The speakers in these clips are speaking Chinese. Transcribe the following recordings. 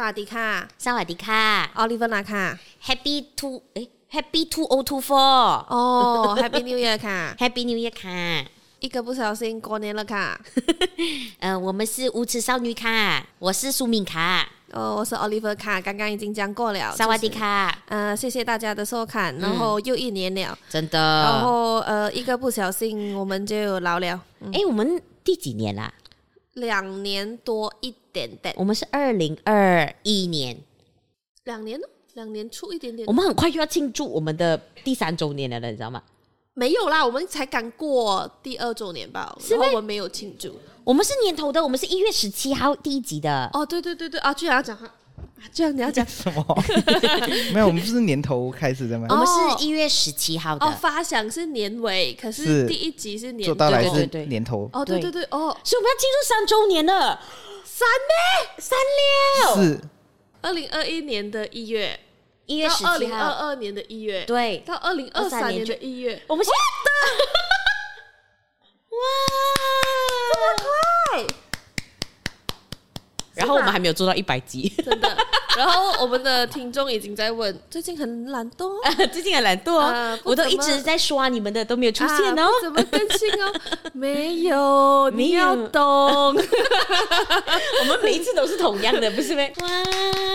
萨瓦迪卡，萨瓦迪卡，奥利弗娜卡，Happy Two 哎，Happy Two O Two Four 哦，Happy New Year 卡，Happy New Year 卡，一个不小心过年了卡，呃，我们是无耻少女卡，我是苏敏卡，哦，我是奥利弗卡，刚刚已经讲过了，萨瓦迪卡，呃，谢谢大家的收看，然后又一年了，真的，然后呃，一个不小心我们就老了，哎，我们第几年啦？两年多一点点，我们是二零二一年，两年呢？两年出一点点，我们很快就要庆祝我们的第三周年了，你知道吗？没有啦，我们才刚过第二周年吧，然后我们没有庆祝。我们是年头的，我们是一月十七号第一集的。哦，对对对对，啊，居然要讲话。这样你要讲 什么？没有，我们不是年头开始的吗？我们是一月十七号的。哦，发想是年尾，可是第一集是年做到来是年头。哦，对对对，哦，所以我们要庆祝三周年了。三咩？三六？是二零二一年的一月，一月十七号。二零二二年的一月，对，到二零二三年的一月，我们现在哇，这么快！然后我们还没有做到一百集，真的。然后我们的听众已经在问，最近很懒惰，最近很懒惰哦，我都一直在刷你们的，都没有出现哦，怎么更新哦？没有，你要懂。我们每一次都是同样的，不是吗？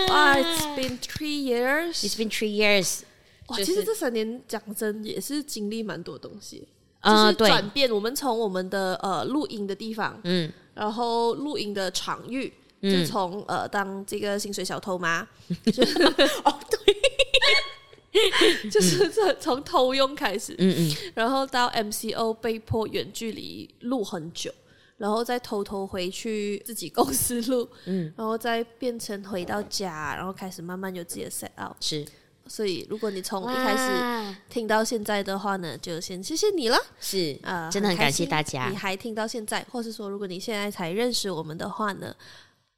哇，It's been three years. It's been three years. 哇，其实这三年讲真也是经历蛮多东西，就是转变。我们从我们的呃录音的地方，嗯，然后录音的场域。就从呃当这个薪水小偷嘛，就是哦对，就是从从偷用开始，嗯嗯，然后到 MCO 被迫远距离录很久，然后再偷偷回去自己公司录，嗯，然后再变成回到家，然后开始慢慢有自己的 set out，是，所以如果你从一开始听到现在的话呢，就先谢谢你了，是啊，呃、真的很感谢大家，你还听到现在，或是说如果你现在才认识我们的话呢？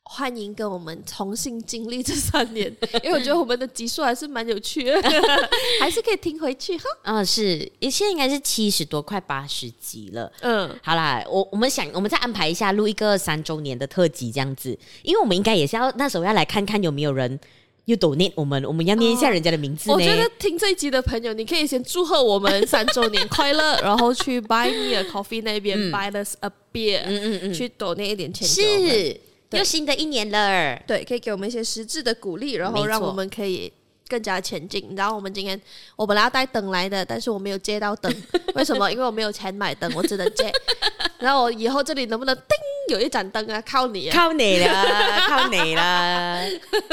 欢迎跟我们重新经历这三年，因为我觉得我们的集数还是蛮有趣的，还是可以听回去哈。嗯，是，现在应该是七十多，快八十集了。嗯，好啦，我我们想，我们再安排一下录一个三周年的特辑这样子，因为我们应该也是要那时候要来看看有没有人又 donate 我们，我们要念一下人家的名字，哦。我觉得听这一集的朋友，你可以先祝贺我们三周年快乐，然后去 Buy Me a Coffee 那边、嗯、Buy us a beer，嗯嗯嗯，去 donate 一点钱是。又新的一年了，对，可以给我们一些实质的鼓励，然后让我们可以更加前进。然后我们今天我本来要带灯来的，但是我没有借到灯，为什么？因为我没有钱买灯，我只能借。然后我以后这里能不能叮有一盏灯啊？靠你，靠你了，靠你了，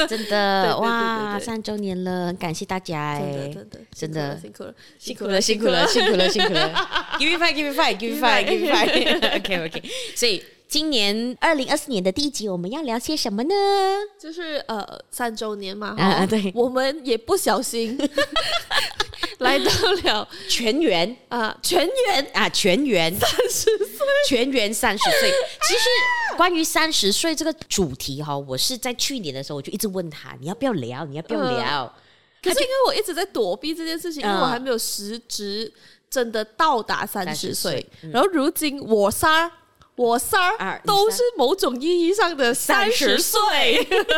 真的哇！三周年了，很感谢大家哎，真的辛苦了，辛苦了，辛苦了，辛苦了，辛苦了。Give me five, give me five, give me five, give me five. OK, OK。所以。今年二零二四年的第一集，我们要聊些什么呢？就是呃三周年嘛，啊对，我们也不小心 来到了全员啊，全员啊，全员三十岁，全员三十岁。其实关于三十岁这个主题哈，我是在去年的时候我就一直问他，你要不要聊？你要不要聊？呃、可是因为我一直在躲避这件事情，因为我还没有实质真的到达三十岁，嗯、然后如今我仨。我三儿都是某种意义上的三十岁，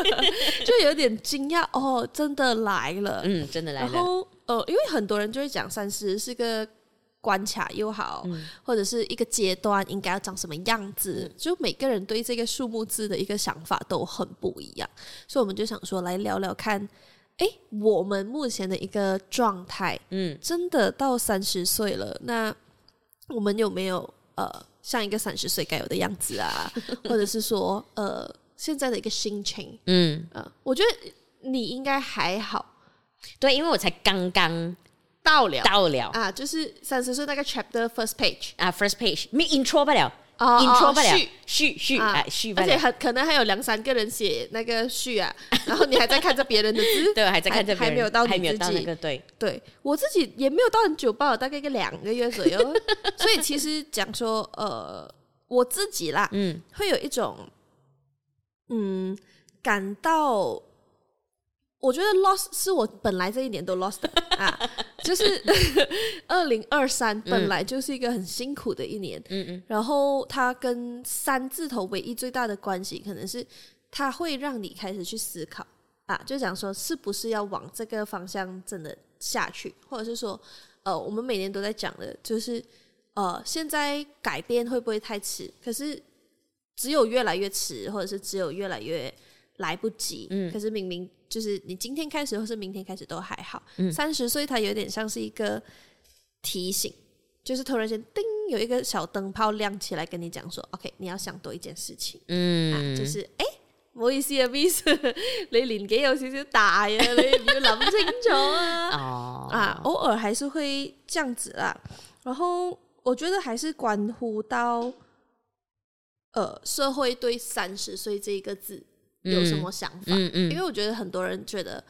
就有点惊讶哦，真的来了，嗯，真的来了。然后呃，因为很多人就会讲三十是个关卡又好，嗯、或者是一个阶段应该要长什么样子，嗯、就每个人对这个数目字的一个想法都很不一样，所以我们就想说来聊聊看，哎，我们目前的一个状态，嗯，真的到三十岁了，那我们有没有呃？像一个三十岁该有的样子啊，或者是说，呃，现在的一个心情，嗯，呃，我觉得你应该还好，对，因为我才刚刚到了，到了。啊，就是三十岁那个 chapter first page 啊，first page 没 intro 不了。哦，intro 不了，序序啊，序，而且还可能还有两三个人写那个序啊，然后你还在看着别人的字，对，还在看着别人，还没有到你自己，还没有到那个，对，对我自己也没有到很久吧，大概一个两个月左右，所以其实讲说，呃，我自己啦，嗯，会有一种，嗯，感到。我觉得 lost 是我本来这一年都 lost 的 啊，就是 二零二三本来就是一个很辛苦的一年，嗯嗯，然后它跟三字头唯一最大的关系，可能是它会让你开始去思考啊，就讲说是不是要往这个方向真的下去，或者是说，呃，我们每年都在讲的，就是呃，现在改变会不会太迟？可是只有越来越迟，或者是只有越来越来不及。嗯，可是明明就是你今天开始，或是明天开始都还好。嗯，三十岁它有点像是一个提醒，就是突然间叮，有一个小灯泡亮起来，跟你讲说，OK，你要想多一件事情。嗯，啊、就是哎。欸唔好意思啊，Miss，你年纪有少少大啊，你要谂清楚啊。哦，啊，偶尔还是会这样子啦。然后我觉得还是关乎到，呃，社会对三十岁这一个字有什么想法？嗯嗯，因为我觉得很多人觉得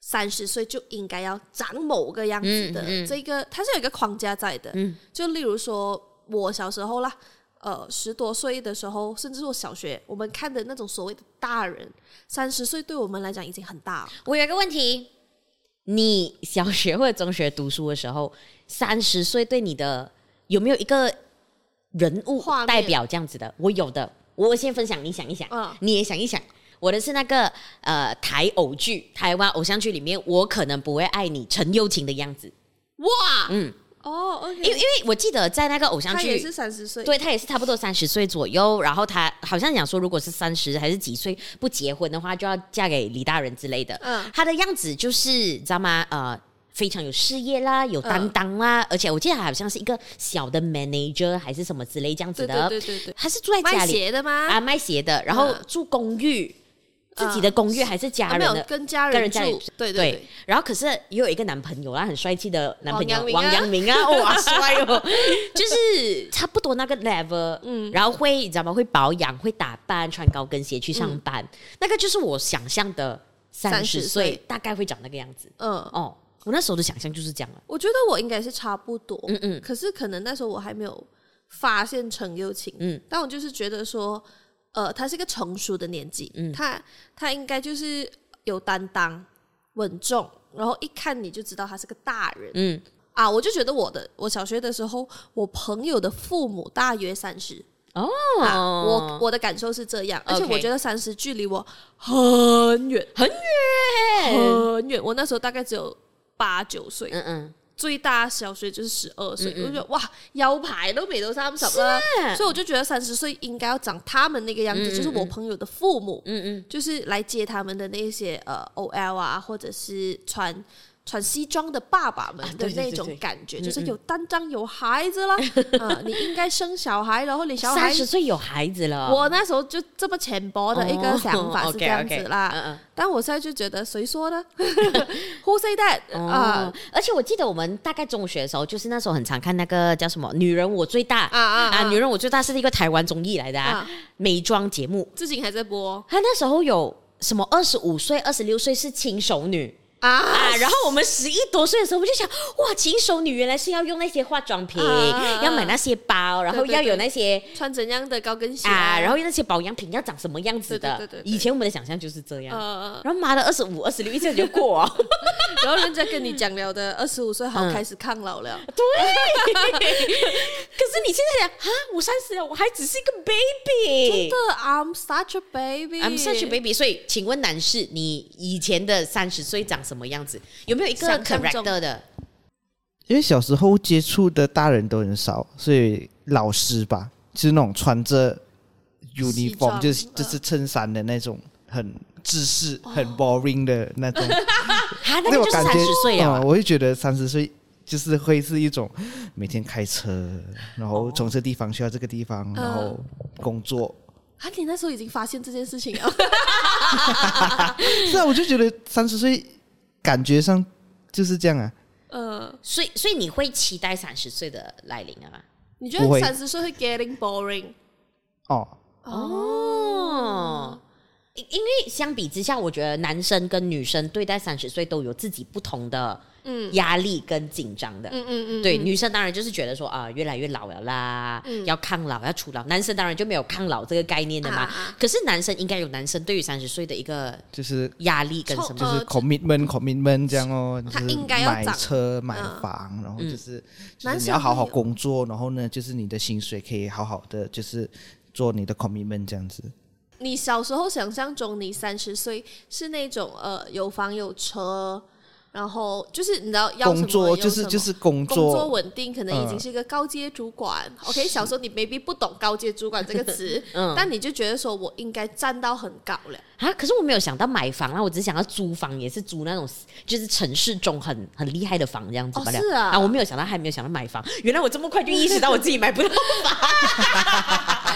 三十岁就应该要长某个样子的，这个它是有一个框架在的。嗯，就例如说我小时候啦。呃，十多岁的时候，甚至是我小学，我们看的那种所谓的大人，三十岁对我们来讲已经很大了。我有一个问题，你小学或者中学读书的时候，三十岁对你的有没有一个人物代表这样子的？我有的，我先分享，你想一想，嗯，你也想一想。我的是那个呃台偶剧，台湾偶像剧里面，我可能不会爱你，陈又廷的样子。哇，嗯。哦因为因为我记得在那个偶像剧，他也是三十岁，对，他也是差不多三十岁左右。然后他好像讲说，如果是三十还是几岁不结婚的话，就要嫁给李大人之类的。嗯，他的样子就是你知道吗？呃，非常有事业啦，有担当啦，嗯、而且我记得他好像是一个小的 manager 还是什么之类这样子的。对对对对，他是住在家里卖鞋的吗？啊，卖鞋的，然后住公寓。嗯自己的公寓还是家人的？啊、跟家人住。对对。然后可是也有一个男朋友啦，很帅气的男朋友王阳明啊，哇，帅哦！就是差不多那个 level，嗯。然后会你知道吗？会保养，会打扮，穿高跟鞋去上班。嗯、那个就是我想象的三十岁大概会长那个样子。嗯哦，我那时候的想象就是这样了。我觉得我应该是差不多。嗯嗯。可是可能那时候我还没有发现陈又晴。嗯。但我就是觉得说。呃，他是一个成熟的年纪，嗯，他他应该就是有担当、稳重，然后一看你就知道他是个大人，嗯。啊，我就觉得我的我小学的时候，我朋友的父母大约三十。哦，啊、我我的感受是这样，而且我觉得三十距离我很远。很远。很远，我那时候大概只有八九岁，嗯嗯。最大小学就是十二岁，我就觉得哇，腰牌都没到三十了，所以我就觉得三十岁应该要长他们那个样子，嗯、就是我朋友的父母，嗯嗯，就是来接他们的那些呃 OL 啊，或者是穿。穿西装的爸爸们的那种感觉，就是有担当、有孩子了。嗯，你应该生小孩，然后你小孩三十岁有孩子了。我那时候就这么浅薄的一个想法是这样子啦。但我现在就觉得，谁说的？Who say that？啊！而且我记得我们大概中学的时候，就是那时候很常看那个叫什么《女人我最大》啊啊啊！《女人我最大》是一个台湾综艺来的美妆节目，至今还在播。他那时候有什么二十五岁、二十六岁是轻熟女。啊，啊！然后我们十一多岁的时候，我就想，哇，轻熟女原来是要用那些化妆品，啊、要买那些包，然后要有那些穿怎样的高跟鞋啊，然后那些保养品要长什么样子的。对对对对，以前我们的想象就是这样。啊、然后妈的，二十五、二十六一下就过，啊，然后人家跟你讲了的二十五岁好开始抗老了。嗯、对。可是你现在想啊，我三十了，我还只是一个 baby。真的，I'm such a baby，I'm such a baby。所以，请问男士，你以前的三十岁长什么？什么样子？有没有一个 character 的？因为小时候接触的大人都很少，所以老师吧，就是那种穿着 uniform，就是就是衬衫的那种，很知识、很 boring 的那种。那个就是三十岁啊！我会觉得三十岁就是会是一种每天开车，然后从这个地方去到这个地方，然后工作。啊，你那时候已经发现这件事情了？是啊，我就觉得三十岁。感觉上就是这样啊，呃，所以所以你会期待三十岁的来临啊？你觉得三十岁会 getting boring？哦哦，因因为相比之下，我觉得男生跟女生对待三十岁都有自己不同的。嗯，压力跟紧张的，嗯嗯嗯，对，女生当然就是觉得说啊，越来越老了啦，嗯，要抗老，要除老。男生当然就没有抗老这个概念的嘛。可是男生应该有男生对于三十岁的一个就是压力跟什么，就是 commitment commitment 这样哦。他应该要买车买房，然后就是就是你要好好工作，然后呢，就是你的薪水可以好好的就是做你的 commitment 这样子。你小时候想象中你三十岁是那种呃有房有车。然后就是你知道要工作就是就是工作，工作稳定，可能已经是一个高阶主管。嗯、OK，小时候你 maybe 不懂高阶主管这个词，嗯，但你就觉得说我应该站到很高了啊。可是我没有想到买房啊，我只想到租房，也是租那种就是城市中很很厉害的房这样子。哦，是啊，啊，我没有想到，还没有想到买房。原来我这么快就意识到我自己买不到房。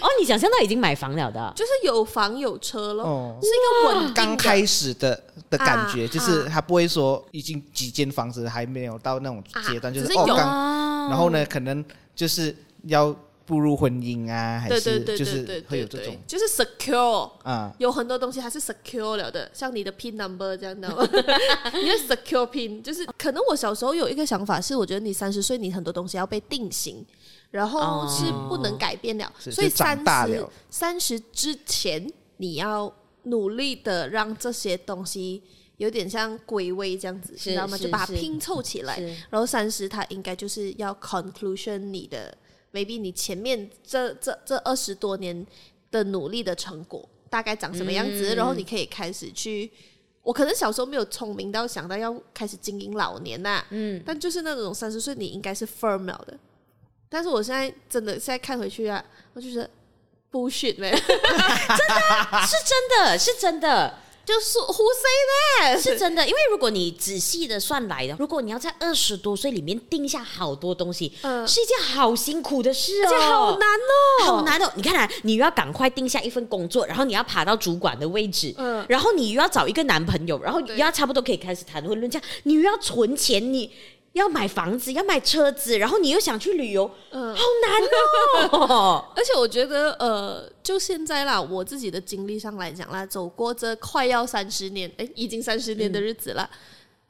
哦，你想象到已经买房了的，就是有房有车了，哦、是一个稳定刚开始的的感觉。啊就是他不会说已经几间房子还没有到那种阶段，啊、就是，是哦刚，然后呢可能就是要步入婚姻啊，还是就是会有这种，就是 secure 啊，有很多东西还是 secure 了的，像你的 pin number 这样的，因为 secure pin 就是可能我小时候有一个想法是，我觉得你三十岁你很多东西要被定型，然后是不能改变了，哦、所以三十三十之前你要努力的让这些东西。有点像归位这样子，你知道吗？就把它拼凑起来，然后三十，它应该就是要 conclusion 你的，maybe 你前面这这这二十多年的努力的成果大概长什么样子，嗯、然后你可以开始去。我可能小时候没有聪明到想到要开始经营老年呐、啊，嗯，但就是那种三十岁你应该是 firm 了的。但是我现在真的现在看回去啊，我就觉得 bullshit 没，真的是真的是真的。就是胡 say 呢？是真的，因为如果你仔细的算来的，如果你要在二十多岁里面定下好多东西，嗯，是一件好辛苦的事哦，好难哦，好难哦。你看啊，你又要赶快定下一份工作，然后你要爬到主管的位置，嗯，然后你又要找一个男朋友，然后又要差不多可以开始谈婚论嫁，你又要存钱，你。要买房子，要买车子，然后你又想去旅游，嗯，好难哦。而且我觉得，呃，就现在啦，我自己的经历上来讲啦，走过这快要三十年，哎，已经三十年的日子了，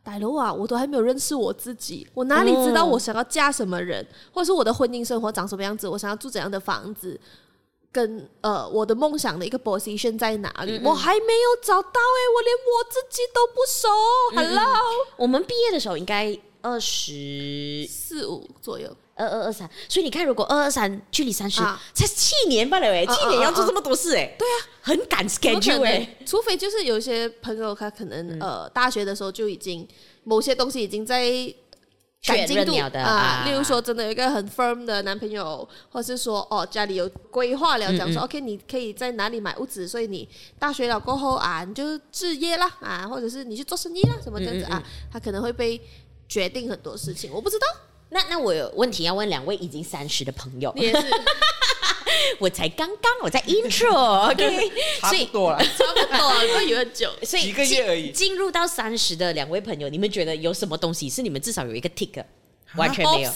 大佬、嗯、啊，我都还没有认识我自己，我哪里知道我想要嫁什么人，哦、或者是我的婚姻生活长什么样子，我想要住怎样的房子，跟呃我的梦想的一个 position 在哪里，嗯嗯我还没有找到哎，我连我自己都不熟。Hello，我们毕业的时候应该。二十四五左右，二二二三，所以你看，如果二二三距离三十才七年罢，了哎，七年要做这么多事哎，对啊，很赶 schedule 哎，除非就是有些朋友他可能呃大学的时候就已经某些东西已经在赶进度啊，例如说真的有一个很 firm 的男朋友，或是说哦家里有规划了，讲说 OK 你可以在哪里买屋子，所以你大学了过后啊你就置业啦啊，或者是你去做生意啦什么这样子啊，他可能会被。决定很多事情，我不知道。那那我有问题要问两位已经三十的朋友。也是，我才刚刚我在 intro，OK，差不多了，差不多了，都有很久，所以一个月而已。进入到三十的两位朋友，你们觉得有什么东西是你们至少有一个 tick，完全没有，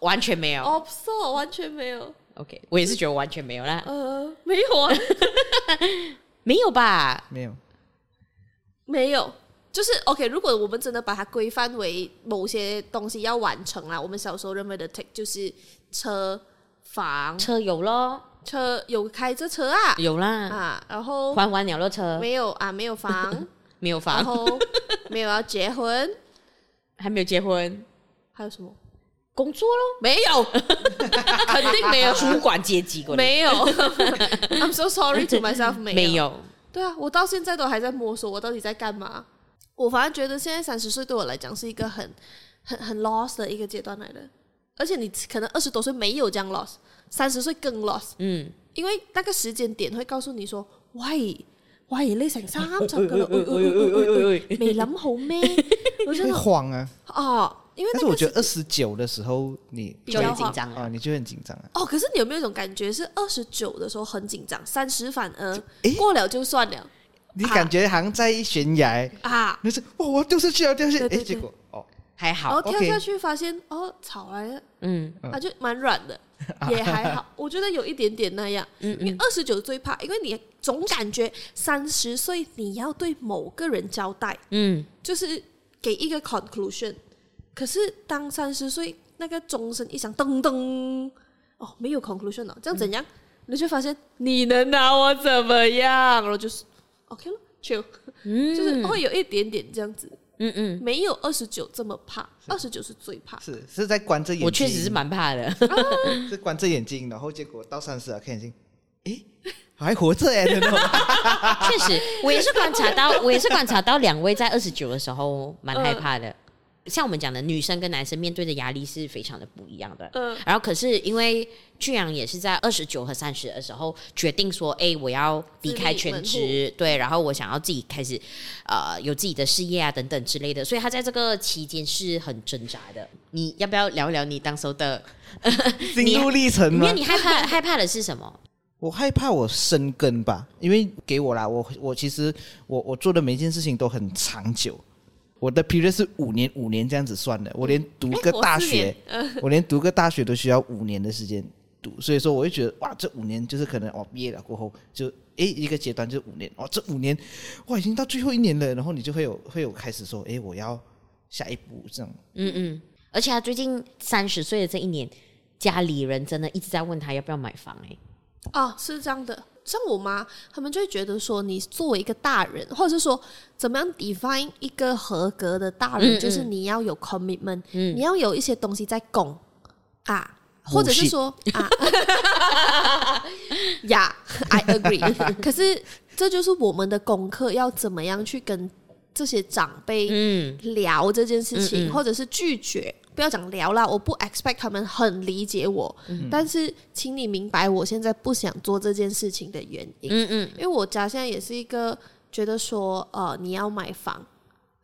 完全没有，完全没有。OK，我也是觉得完全没有啦。呃，没有啊，没有吧？没有，没有。就是 OK，如果我们真的把它规范为某些东西要完成啦，我们小时候认为的 take 就是车房。车有咯，车有开着车啊，有啦。啊，然后环环鸟乐车。没有啊，没有房，没有房，然后没有要结婚，还没有结婚，还有什么？工作咯？没有，肯定没有。主管阶级过，没有，I'm so sorry to myself，没有，没有，对啊，我到现在都还在摸索，我到底在干嘛。我反而觉得现在三十岁对我来讲是一个很、很、很 lost 的一个阶段来的，而且你可能二十多岁没有这样 lost，三十岁更 lost，嗯，因为那个时间点会告诉你说，喂喂，你成三十个啦，未谂好咩？我真的慌啊！哦，因为但是我觉得二十九的时候你就很紧张啊，你就很紧张啊。哦，可是你有没有一种感觉是二十九的时候很紧张，三十反而过了就算了。你感觉好像在悬崖啊？那是哇，我掉下去了，掉下去。哎，结果哦还好，然后跳下去发现哦草来了，嗯，啊就蛮软的，也还好。我觉得有一点点那样，嗯，因为二十九最怕，因为你总感觉三十岁你要对某个人交代，嗯，就是给一个 conclusion。可是当三十岁那个钟声一响，噔噔，哦，没有 conclusion 了，这样怎样？你就发现你能拿我怎么样？然后就是。OK 了，chill，就是会有一点点这样子，嗯嗯，没有二十九这么怕，二十九是最怕，是是在关着眼睛，我确实是蛮怕的，是关着眼睛，然后结果到三十啊，看眼睛，诶，还活着哎！确实，我也是观察到，我也是观察到两位在二十九的时候蛮害怕的。像我们讲的，女生跟男生面对的压力是非常的不一样的。嗯，然后可是因为俊阳也是在二十九和三十的时候决定说，哎，我要离开全职，对，然后我想要自己开始，呃，有自己的事业啊等等之类的，所以他在这个期间是很挣扎的。你要不要聊聊你当时的 心路历程？因为你害怕害怕的是什么？我害怕我生根吧，因为给我啦，我我其实我我做的每一件事情都很长久。我的 period 是五年，五年这样子算的。我连读个大学，我连读个大学都需要五年的时间读，所以说我就觉得哇，这五年就是可能哦，毕业了过后就诶一个阶段就五年哦，这五年哇已经到最后一年了，然后你就会有会有开始说诶，我要下一步这样。嗯嗯，而且他最近三十岁的这一年，家里人真的一直在问他要不要买房诶。哦，是这样的。像我妈，他们就会觉得说，你作为一个大人，或者是说，怎么样 define 一个合格的大人，嗯嗯。就是你要有 commitment，、嗯、你要有一些东西在拱啊，或者是说啊，呀、yeah,，I agree。可是这就是我们的功课，要怎么样去跟这些长辈聊这件事情，或者是拒绝。不要讲聊啦，我不 expect 他们很理解我，嗯、但是请你明白我现在不想做这件事情的原因。嗯嗯，因为我家现在也是一个觉得说，呃，你要买房，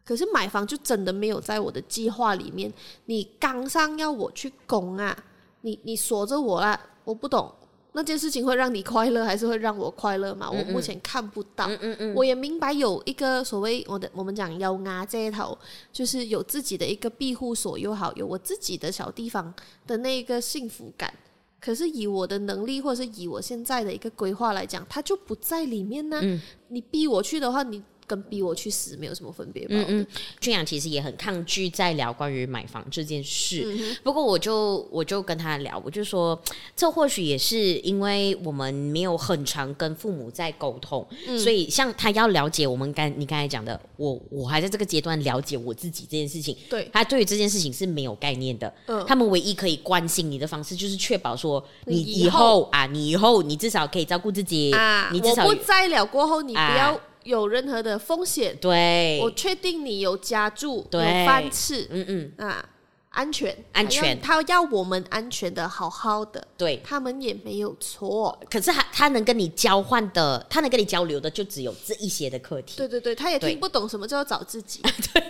可是买房就真的没有在我的计划里面。你刚上要我去供啊，你你锁着我啦，我不懂。那件事情会让你快乐，还是会让我快乐嘛？我目前看不到。嗯嗯嗯，我也明白有一个所谓我的我们讲有牙这一头，就是有自己的一个庇护所又好，有我自己的小地方的那个幸福感。可是以我的能力，或者是以我现在的一个规划来讲，它就不在里面呢。嗯，你逼我去的话，你。跟逼我去死没有什么分别吧？嗯嗯，俊阳其实也很抗拒在聊关于买房这件事。不过我就我就跟他聊，我就说，这或许也是因为我们没有很常跟父母在沟通，嗯、所以像他要了解我们刚你刚才讲的，我我还在这个阶段了解我自己这件事情。对，他对于这件事情是没有概念的。嗯，他们唯一可以关心你的方式，就是确保说你以后，啊，你以后你至少可以照顾自己啊。你至少我不在了过后，你不要、啊。有任何的风险，对，我确定你有夹住，对。有饭吃，嗯嗯。啊。安全，安全，他要我们安全的，好好的，对，他们也没有错。可是他他能跟你交换的，他能跟你交流的，就只有这一些的课题。对对对，他也听不懂什么叫找自己，对，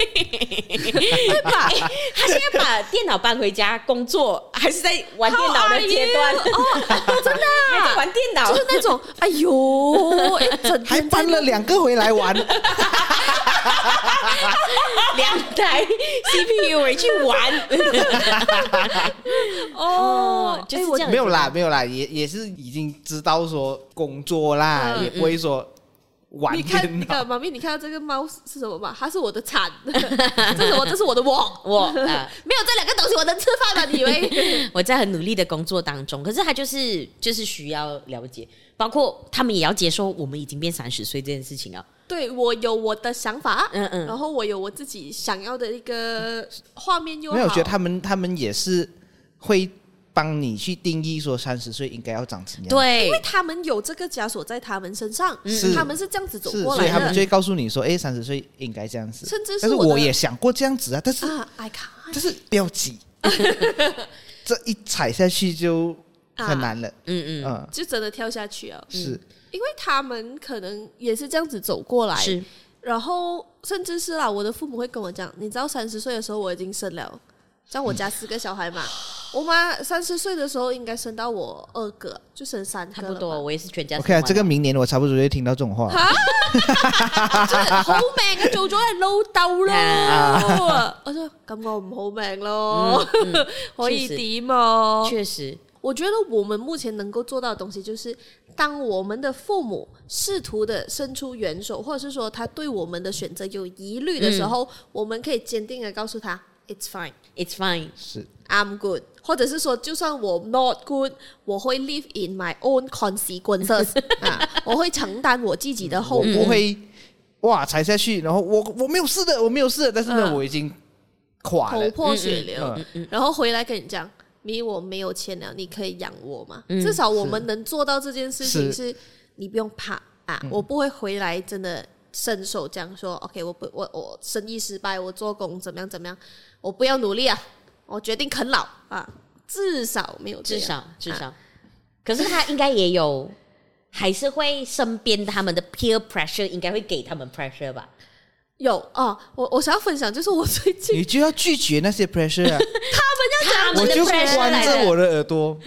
对吧？他现在把电脑搬回家工作，还是在玩电脑的阶段？哦，真的 还在玩电脑，就是那种，哎呦，还搬了两个回来玩，两台 CPU 回去玩。哦，就是这样。没有啦，没有啦，也也是已经知道说工作啦，也不会说玩。你看那个妈咪，你看到这个猫是什么吗？它是我的铲，这是我，这是我的我，我 没有这两个东西，我能吃饭吗？你以为我在很努力的工作当中，可是他就是就是需要了解，包括他们也要接受我们已经变三十岁这件事情啊。对，我有我的想法，嗯嗯，然后我有我自己想要的一个画面又好。没有，我觉得他们他们也是会帮你去定义说三十岁应该要长怎样。对，因为他们有这个枷锁在他们身上，是。他们是这样子走过来的，所以他们就会告诉你说，哎，三十岁应该这样子。甚至是，但是我也想过这样子啊，但是啊，I can't，但是不要急，这一踩下去就很难了，嗯嗯。嗯，就真的跳下去啊，是。因为他们可能也是这样子走过来，是，然后甚至是啦，我的父母会跟我讲，你知道三十岁的时候我已经生了，像我家四个小孩嘛，嗯、我妈三十岁的时候应该生到我二个，就生三个，差不多，我也是全家。OK，这个明年我差不多就会听到这种话，好命啊，做咗系老豆咯，我说咁我唔好命咯，嗯嗯、可以点啊？确实。我觉得我们目前能够做到的东西，就是当我们的父母试图的伸出援手，或者是说他对我们的选择有疑虑的时候，嗯、我们可以坚定的告诉他，It's fine, It's fine，是，I'm good，或者是说，就算我 not good，我会 live in my own consequences，啊，我会承担我自己的后果，我不会哇踩下去，然后我我没有事的，我没有事的，但是呢，嗯、我已经垮了，头破血流，嗯嗯嗯、然后回来跟你讲。你我没有钱了，你可以养我嘛？嗯、至少我们能做到这件事情是，是你不用怕啊，我不会回来真的伸手这样说。嗯、OK，我不我我生意失败，我做工怎么样怎么样，我不要努力啊，我决定啃老啊。至少没有至少至少。啊、可是他应该也有，还是会身边他们的 peer pressure 应该会给他们 pressure 吧？有哦，我我想要分享，就是我最近你就要拒绝那些 pressure 啊，他们要讲，我就关着我的耳朵，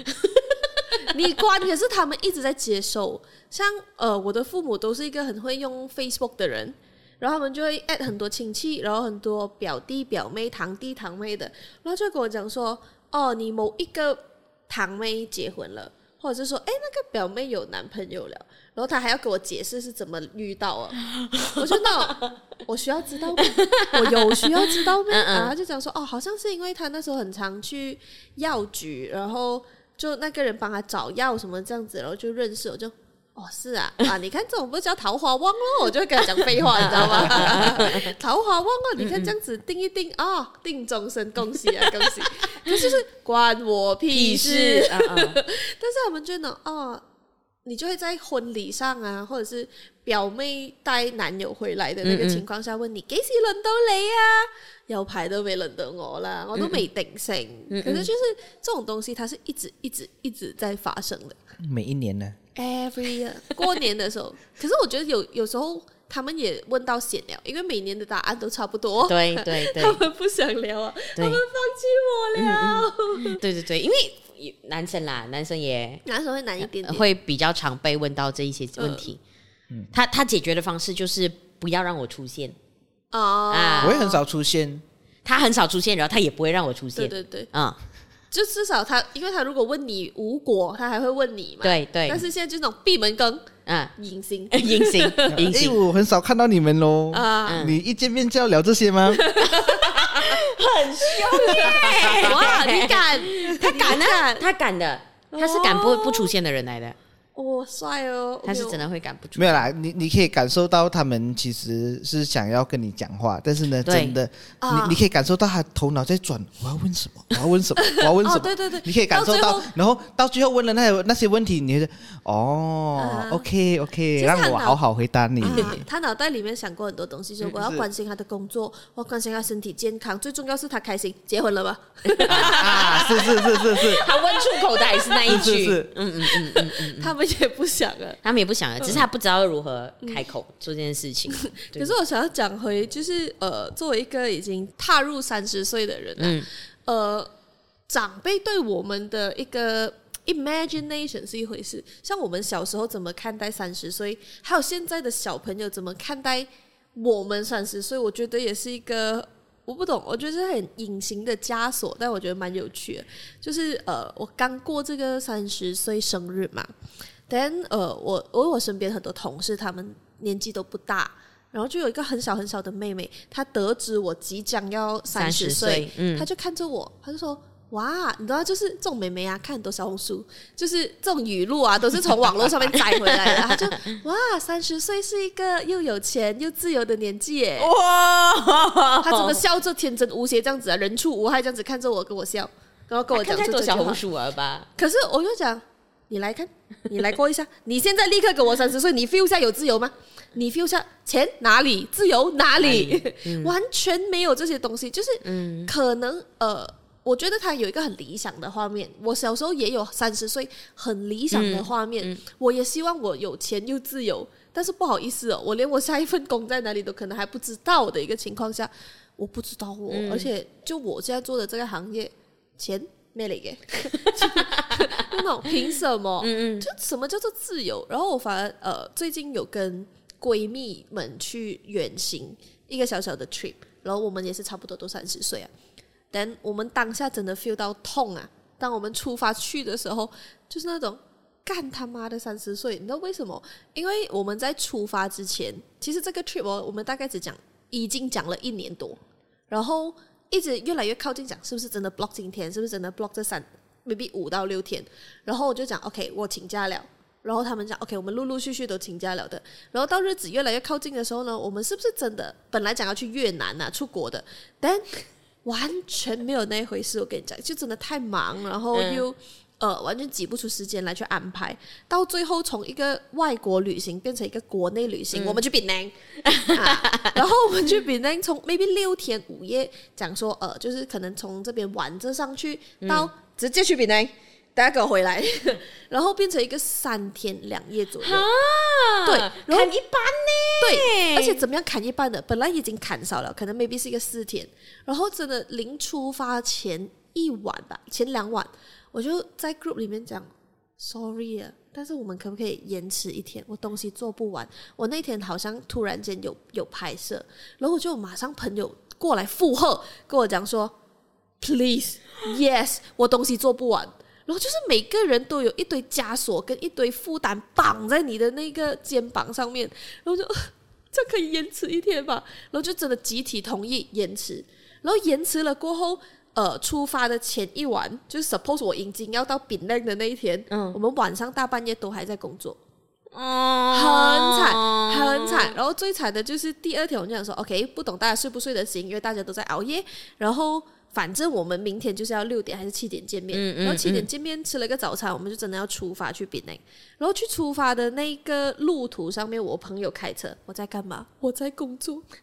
你关，可是他们一直在接受。像呃，我的父母都是一个很会用 Facebook 的人，然后他们就会 add 很多亲戚，然后很多表弟表妹、堂弟堂妹的，然后就跟我讲说，哦，你某一个堂妹结婚了，或者是说，哎，那个表妹有男朋友了。然后他还要给我解释是怎么遇到啊？我说那我需要知道吗？我有需要知道吗？然后他就讲说哦，好像是因为他那时候很常去药局，然后就那个人帮他找药什么这样子，然后就认识我就哦是啊 啊，你看这种不是叫桃花旺咯？我就会跟他讲废话，你知道吗？桃花旺哦，你看这样子定一定啊、哦，定终身，恭喜啊恭喜！可是就是关我屁事，屁事啊啊但是他们觉得哦。你就会在婚礼上啊，或者是表妹带男友回来的那个情况下问你几时轮到你啊？有排都没轮到我啦，我都没定性。嗯嗯可是就是这种东西，它是一直一直一直在发生的。每一年呢？Every year，过年的时候。可是我觉得有有时候他们也问到闲聊，因为每年的答案都差不多。对对对，他们不想聊啊，他们放弃我了。嗯嗯对对对，因为。男生啦，男生也男生会难一点点，会比较常被问到这一些问题。嗯，他他解决的方式就是不要让我出现。哦，啊，我也很少出现，他很少出现，然后他也不会让我出现。对对对，嗯，就至少他，因为他如果问你无果，他还会问你嘛。对对，但是现在就那种闭门羹，嗯，隐形。隐形隐形，我很少看到你们喽。啊，你一见面就要聊这些吗？很凶耶！哇，你敢？他敢啊？他敢的，他是敢不不出现的人来的。哇，帅哦！他是真的会赶不住。没有啦，你你可以感受到他们其实是想要跟你讲话，但是呢，真的，你你可以感受到他头脑在转，我要问什么？我要问什么？我要问什么？对对对，你可以感受到，然后到最后问了那些那些问题，你就哦，OK OK，让我好好回答你。他脑袋里面想过很多东西，说我要关心他的工作，我要关心他身体健康，最重要是他开心。结婚了吗？啊，是是是是是，他问出口的还是那一句，嗯嗯嗯嗯嗯，他们。也不想啊，他们也不想啊，只是他不知道如何开口做这件事情。嗯、可是我想要讲回，就是呃，作为一个已经踏入三十岁的人，嗯，呃，长辈对我们的一个 imagination 是一回事，像我们小时候怎么看待三十岁，还有现在的小朋友怎么看待我们三十岁，我觉得也是一个。我不懂，我觉得是很隐形的枷锁，但我觉得蛮有趣的。就是呃，我刚过这个三十岁生日嘛，then 呃，我我我身边很多同事，他们年纪都不大，然后就有一个很小很小的妹妹，她得知我即将要三十岁，嗯，她就看着我，她就说。哇，你知道就是这种妹妹啊，看很多小红书，就是这种语录啊，都是从网络上面摘回来的。她就哇，三十岁是一个又有钱又自由的年纪耶！哇，她怎么笑着天真无邪这样子啊，人畜无害这样子看着我跟我笑，然后跟我讲太多小红书了吧？可是我就讲，你来看，你来过一下，你现在立刻给我三十 岁，你 feel 下有自由吗？你 feel 下钱哪里自由哪里？完全没有这些东西，就是可能呃。我觉得他有一个很理想的画面。我小时候也有三十岁很理想的画面，嗯嗯、我也希望我有钱又自由。但是不好意思哦，我连我下一份工在哪里都可能还不知道的一个情况下，我不知道我，嗯、而且就我现在做的这个行业，钱没了给，那种凭什么？嗯嗯，就什么叫做自由？然后我反而呃，最近有跟闺蜜们去远行一个小小的 trip，然后我们也是差不多都三十岁啊。但我们当下真的 feel 到痛啊！当我们出发去的时候，就是那种干他妈的三十岁，你知道为什么？因为我们在出发之前，其实这个 trip 我们大概只讲已经讲了一年多，然后一直越来越靠近讲是不是真的 block 今天，是不是真的 block 这三 maybe 五到六天，然后我就讲 OK，我请假了，然后他们讲 OK，我们陆陆续续都请假了的，然后到日子越来越靠近的时候呢，我们是不是真的本来讲要去越南啊出国的，但 完全没有那一回事。我跟你讲，就真的太忙，然后又、嗯、呃完全挤不出时间来去安排。到最后，从一个外国旅行变成一个国内旅行，嗯、我们去槟城、啊，然后我们去槟城，从 maybe 六天五夜，讲说呃，就是可能从这边玩着上去，到直接去槟城。大家给我回来，然后变成一个三天两夜左右，对，砍一半呢，对，而且怎么样砍一半的？本来已经砍少了，可能 maybe 是一个四天，然后真的临出发前一晚吧，前两晚，我就在 group 里面讲，sorry 啊，但是我们可不可以延迟一天？我东西做不完，我那天好像突然间有有拍摄，然后我就马上朋友过来附和，跟我讲说，please yes，我东西做不完。然后就是每个人都有一堆枷锁跟一堆负担绑在你的那个肩膀上面，然后就这可以延迟一天吧？然后就真的集体同意延迟。然后延迟了过后，呃，出发的前一晚，就是 suppose 我已经要到槟城的那一天，嗯，我们晚上大半夜都还在工作，哦，很惨，很惨。然后最惨的就是第二天，我就想说，OK，不懂大家睡不睡得醒，因为大家都在熬夜，然后。反正我们明天就是要六点还是七点见面，嗯嗯、然后七点见面吃了个早餐，我们就真的要出发去比内。然后去出发的那个路途上面，我朋友开车，我在干嘛？我在工作。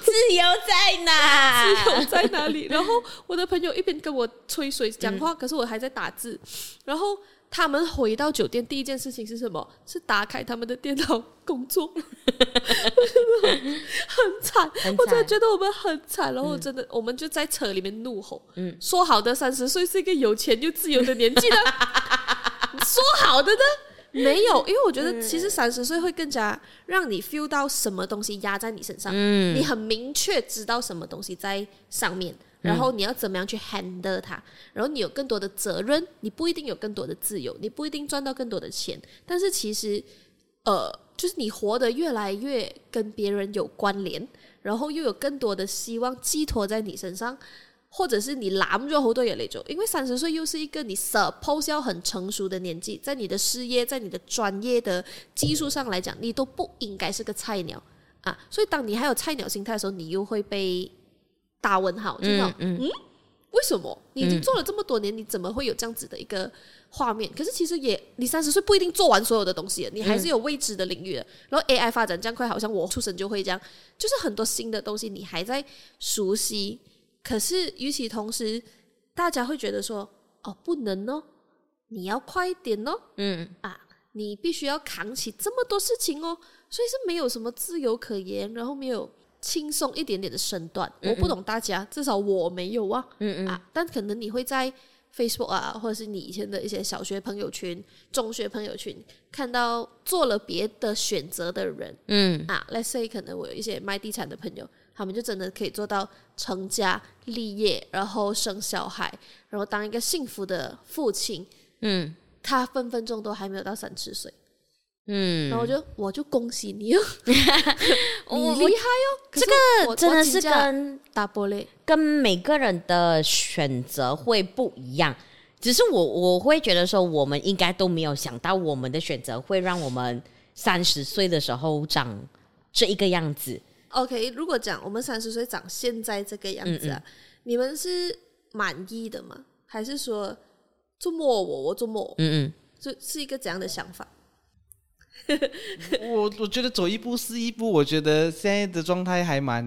自由在哪？自由在哪里？然后我的朋友一边跟我吹水讲话，嗯、可是我还在打字，然后。他们回到酒店第一件事情是什么？是打开他们的电脑工作，很惨。很惨，我真的觉得我们很惨。然后真的，嗯、我们就在车里面怒吼：“嗯，说好的三十岁是一个有钱又自由的年纪呢？说好的呢？没有，因为我觉得其实三十岁会更加让你 feel 到什么东西压在你身上，嗯、你很明确知道什么东西在上面。”然后你要怎么样去 handle 它？然后你有更多的责任，你不一定有更多的自由，你不一定赚到更多的钱。但是其实，呃，就是你活得越来越跟别人有关联，然后又有更多的希望寄托在你身上，或者是你揽咗好多嘢嚟做。因为三十岁又是一个你 suppose 要很成熟的年纪，在你的事业、在你的专业的技术上来讲，你都不应该是个菜鸟啊。所以当你还有菜鸟心态的时候，你又会被。大问号，就那种嗯，嗯，为什么你已经做了这么多年，嗯、你怎么会有这样子的一个画面？可是其实也，你三十岁不一定做完所有的东西，你还是有未知的领域然后 AI 发展这样快，好像我出生就会这样，就是很多新的东西你还在熟悉。可是与此同时，大家会觉得说，哦，不能哦，你要快一点哦，嗯啊，你必须要扛起这么多事情哦，所以是没有什么自由可言，然后没有。轻松一点点的身段，嗯嗯，我不懂大家，至少我没有啊，嗯嗯。啊，但可能你会在 Facebook 啊，或者是你以前的一些小学朋友圈、中学朋友圈看到做了别的选择的人，嗯。啊，Let's say 可能我有一些卖地产的朋友，他们就真的可以做到成家立业，然后生小孩，然后当一个幸福的父亲，嗯，他分分钟都还没有到三十岁。嗯，然后我就我就恭喜你哦，你厉害哦！这个真的是跟大波类跟每个人的选择会不一样。只是我我会觉得说，我们应该都没有想到，我们的选择会让我们三十岁的时候长这一个样子。OK，如果讲我们三十岁长现在这个样子啊，嗯嗯你们是满意的吗？还是说做么我我做么？嗯嗯，这是一个怎样的想法？我我觉得走一步是一步，我觉得现在的状态还蛮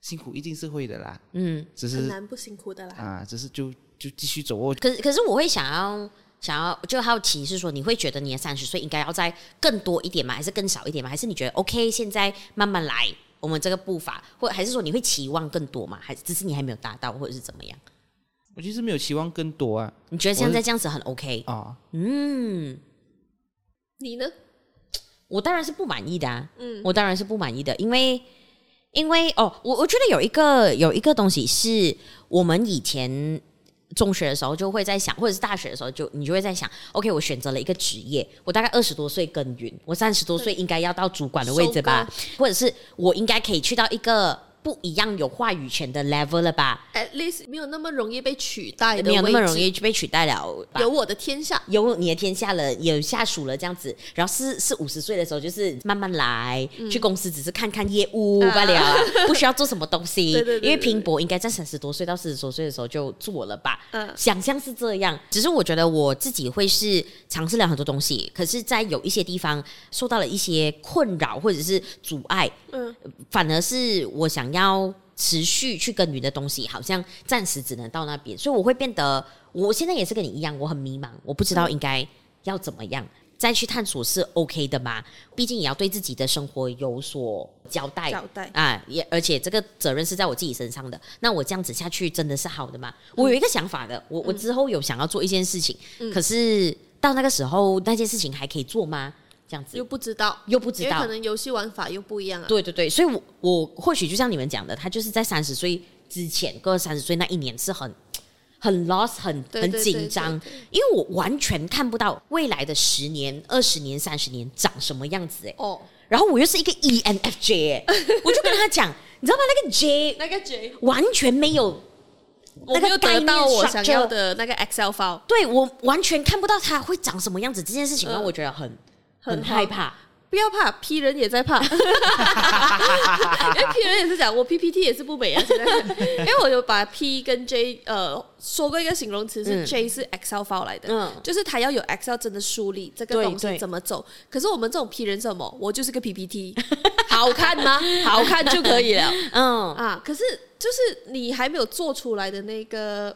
辛苦，一定是会的啦。嗯，只是很难不辛苦的啦。啊，只是就就继续走。我可是可是我会想要想要就好奇是说，你会觉得你的三十岁应该要再更多一点吗？还是更少一点吗？还是你觉得 OK？现在慢慢来，我们这个步伐，或还是说你会期望更多吗？还是只是你还没有达到，或者是怎么样？我其实没有期望更多啊。你觉得现在这样子很 OK 啊？嗯，你呢？我当然是不满意的啊，嗯，我当然是不满意的，因为，因为哦，我我觉得有一个有一个东西是我们以前中学的时候就会在想，或者是大学的时候就你就会在想，OK，我选择了一个职业，我大概二十多岁耕耘，我三十多岁应该要到主管的位置吧，或者是我应该可以去到一个不一样有话语权的 level 了吧？At least 没有那么容易被取代的，没有那么容易被取代了。有我的天下，有你的天下了，有下属了这样子。然后是是五十岁的时候，就是慢慢来、嗯、去公司，只是看看业务罢了，啊、不需要做什么东西。对对对对，因为拼搏应该在三十多岁到四十多岁的时候就做了吧？嗯，想象是这样。只是我觉得我自己会是尝试了很多东西，可是，在有一些地方受到了一些困扰或者是阻碍。嗯，反而是我想要。持续去耕耘的东西，好像暂时只能到那边，所以我会变得，我现在也是跟你一样，我很迷茫，我不知道应该要怎么样、嗯、再去探索是 OK 的吗？毕竟也要对自己的生活有所交代，交代啊，也而且这个责任是在我自己身上的，那我这样子下去真的是好的吗？嗯、我有一个想法的，我我之后有想要做一件事情，嗯、可是到那个时候那件事情还可以做吗？这样子又不知道，又不知道，可能游戏玩法又不一样啊。对对对，所以我，我我或许就像你们讲的，他就是在三十岁之前，过三十岁那一年是很很 lost，很很紧张，因为我完全看不到未来的十年、二十年、三十年长什么样子哎。哦。然后我又是一个 ENFJ 哎，我就跟他讲，你知道吗？那个 J，那个 J 完全没有，我没有得到我想要的那个 Excel file，对，我完全看不到它会长什么样子。这件事情让我觉得很。很害怕，不要怕，P 人也在怕，因为 P 人也是讲我 PPT 也是不美啊。现在，因为我有把 P 跟 J 呃说过一个形容词，是 J 是 Excel file 来的，嗯，就是他要有 Excel 真的梳理这个东西怎么走。可是我们这种 P 人什么？我就是个 PPT，好看吗？好看就可以了，嗯啊。可是就是你还没有做出来的那个。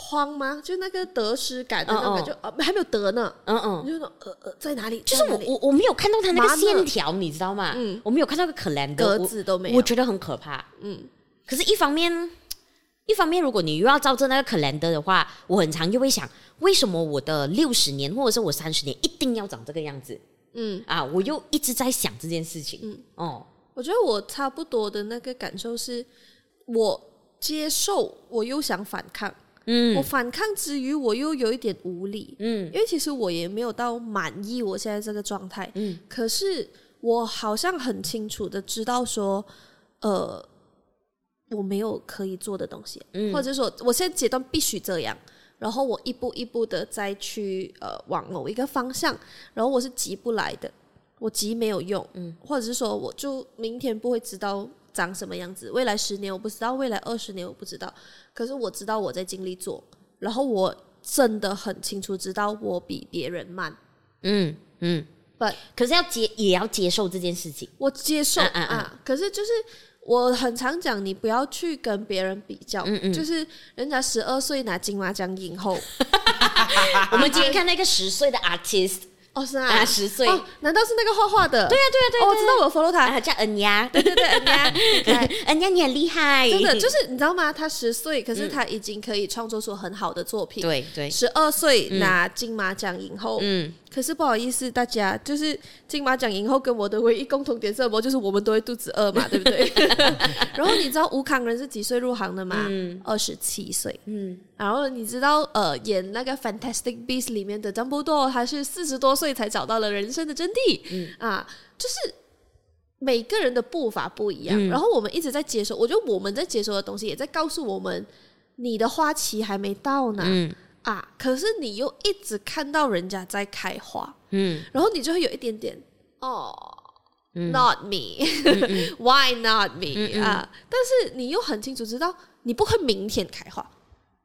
慌吗？就那个得失感的那种感觉，呃，还没有得呢。嗯嗯，就说呃呃，在哪里？就是我我我没有看到他那个线条，你知道吗？嗯，我没有看到个 calendar 格子都没有，我觉得很可怕。嗯，可是，一方面，一方面，如果你又要照着那个 calendar 的话，我很常就会想，为什么我的六十年或者是我三十年一定要长这个样子？嗯啊，我又一直在想这件事情。嗯哦，我觉得我差不多的那个感受是，我接受，我又想反抗。嗯，我反抗之余，我又有一点无力。嗯，因为其实我也没有到满意我现在这个状态。嗯，可是我好像很清楚的知道说，呃，我没有可以做的东西，嗯，或者说我现在阶段必须这样，然后我一步一步的再去呃往某一个方向，然后我是急不来的，我急没有用，嗯，或者是说我就明天不会知道。长什么样子？未来十年我不知道，未来二十年我不知道。可是我知道我在尽力做，然后我真的很清楚知道我比别人慢。嗯嗯，不，But, 可是要接也要接受这件事情。我接受啊，可是就是我很常讲，你不要去跟别人比较。嗯嗯，就是人家十二岁拿金马奖影后，我们今天看那个十岁的 artist。哦，是啊，十岁。哦，难道是那个画画的？对呀，对呀，对呀，我知道我 follow 他，叫恩雅，对对对，恩雅，恩雅你很厉害，真的就是你知道吗？他十岁，可是他已经可以创作出很好的作品，对对，十二岁拿金马奖影后，嗯。可是不好意思，大家就是金马奖影后跟我的唯一共同点是什么？就是我们都会肚子饿嘛，对不对？然后你知道吴康仁是几岁入行的吗？二十七岁。嗯。然后你知道呃，演那个《Fantastic Beasts》里面的 Dumbledore，他是四十多岁才找到了人生的真谛。嗯。啊，就是每个人的步伐不一样，嗯、然后我们一直在接收。我觉得我们在接收的东西，也在告诉我们，你的花期还没到呢。嗯。啊！可是你又一直看到人家在开花，嗯，然后你就会有一点点哦、嗯、，Not me，Why、not me？啊！但是你又很清楚知道，你不会明天开花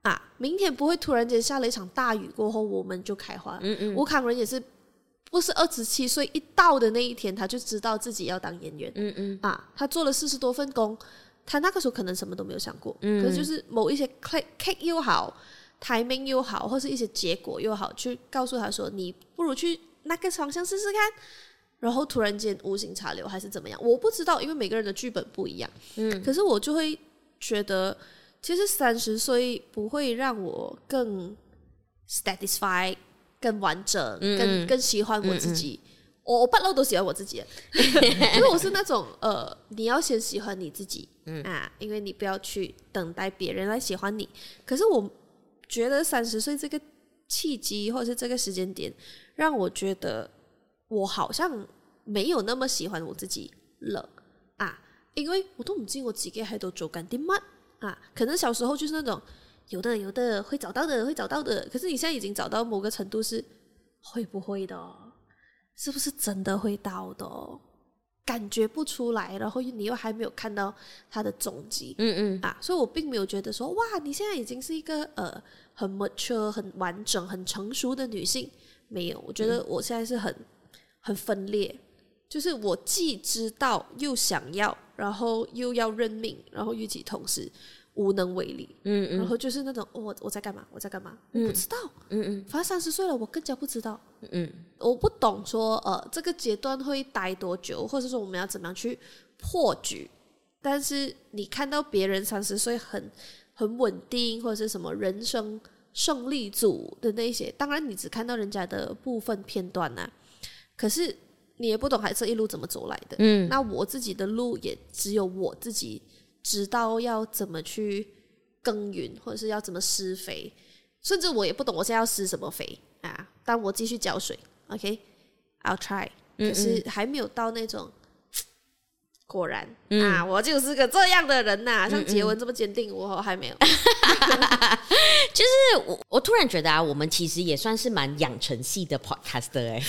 啊，明天不会突然间下了一场大雨过后我们就开花。嗯嗯，吴康仁也是，不是二十七岁一到的那一天他就知道自己要当演员。嗯嗯，啊，他做了四十多份工，他那个时候可能什么都没有想过，嗯，可是就是某一些 click cake 又好。Timing 又好，或是一些结果又好，去告诉他说：“你不如去那个方向试试看。”然后突然间无心插柳还是怎么样？我不知道，因为每个人的剧本不一样。嗯，可是我就会觉得，其实三十岁不会让我更 satisfied、更完整、嗯、更更喜欢我自己。嗯嗯我我半路都喜欢我自己，因为我是那种呃，你要先喜欢你自己，嗯啊，因为你不要去等待别人来喜欢你。可是我。觉得三十岁这个契机，或者是这个时间点，让我觉得我好像没有那么喜欢我自己了啊！因为我都唔知我自己喺度做紧啲乜啊。可能小时候就是那种有的有的会找到的会找到的，可是你现在已经找到某个程度，是会不会的？是不是真的会到的？感觉不出来，然后你又还没有看到他的踪迹，嗯嗯。啊，所以我并没有觉得说哇，你现在已经是一个呃很 mature、很完整、很成熟的女性，没有，我觉得我现在是很很分裂，就是我既知道又想要，然后又要认命，然后与其同时。无能为力，嗯嗯，然后就是那种，哦、我我在干嘛？我在干嘛？不知道，嗯嗯，反正三十岁了，我更加不知道，嗯嗯，我不懂说，呃，这个阶段会待多久，或者说我们要怎么样去破局？但是你看到别人三十岁很很稳定，或者是什么人生胜利组的那些，当然你只看到人家的部分片段呐、啊，可是你也不懂，还这一路怎么走来的，嗯，那我自己的路也只有我自己。知道要怎么去耕耘，或者是要怎么施肥，甚至我也不懂我现在要施什么肥啊！但我继续浇水，OK，I'll try，嗯嗯，可是还没有到那种果然、嗯、啊，我就是个这样的人呐、啊，像杰文这么坚定，我还没有。就是我，我突然觉得啊，我们其实也算是蛮养成系的 podcaster 哎。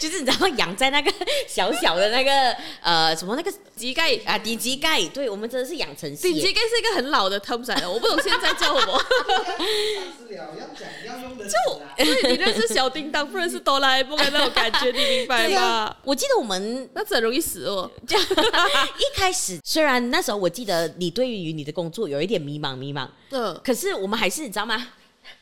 就是你知道养在那个小小的那个呃什么那个机盖啊顶级盖，对我们真的是养成系。顶级盖是一个很老的 term 来的，我不懂现在叫什么。就你认识小叮当，不认识哆啦 A 梦的那种感觉，你明白吗？啊、我记得我们那很容易死哦。这 样一开始虽然那时候我记得你对于你的工作有一点迷茫迷茫，嗯，可是我们还是你知道吗？